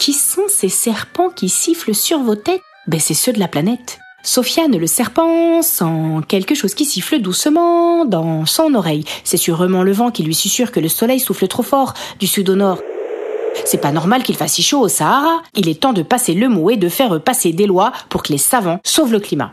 Qui sont ces serpents qui sifflent sur vos têtes? Ben c'est ceux de la planète. Sofiane le serpent sent quelque chose qui siffle doucement dans son oreille. C'est sûrement le vent qui lui susurre que le soleil souffle trop fort du sud au nord. C'est pas normal qu'il fasse si chaud au Sahara. Il est temps de passer le mot et de faire passer des lois pour que les savants sauvent le climat.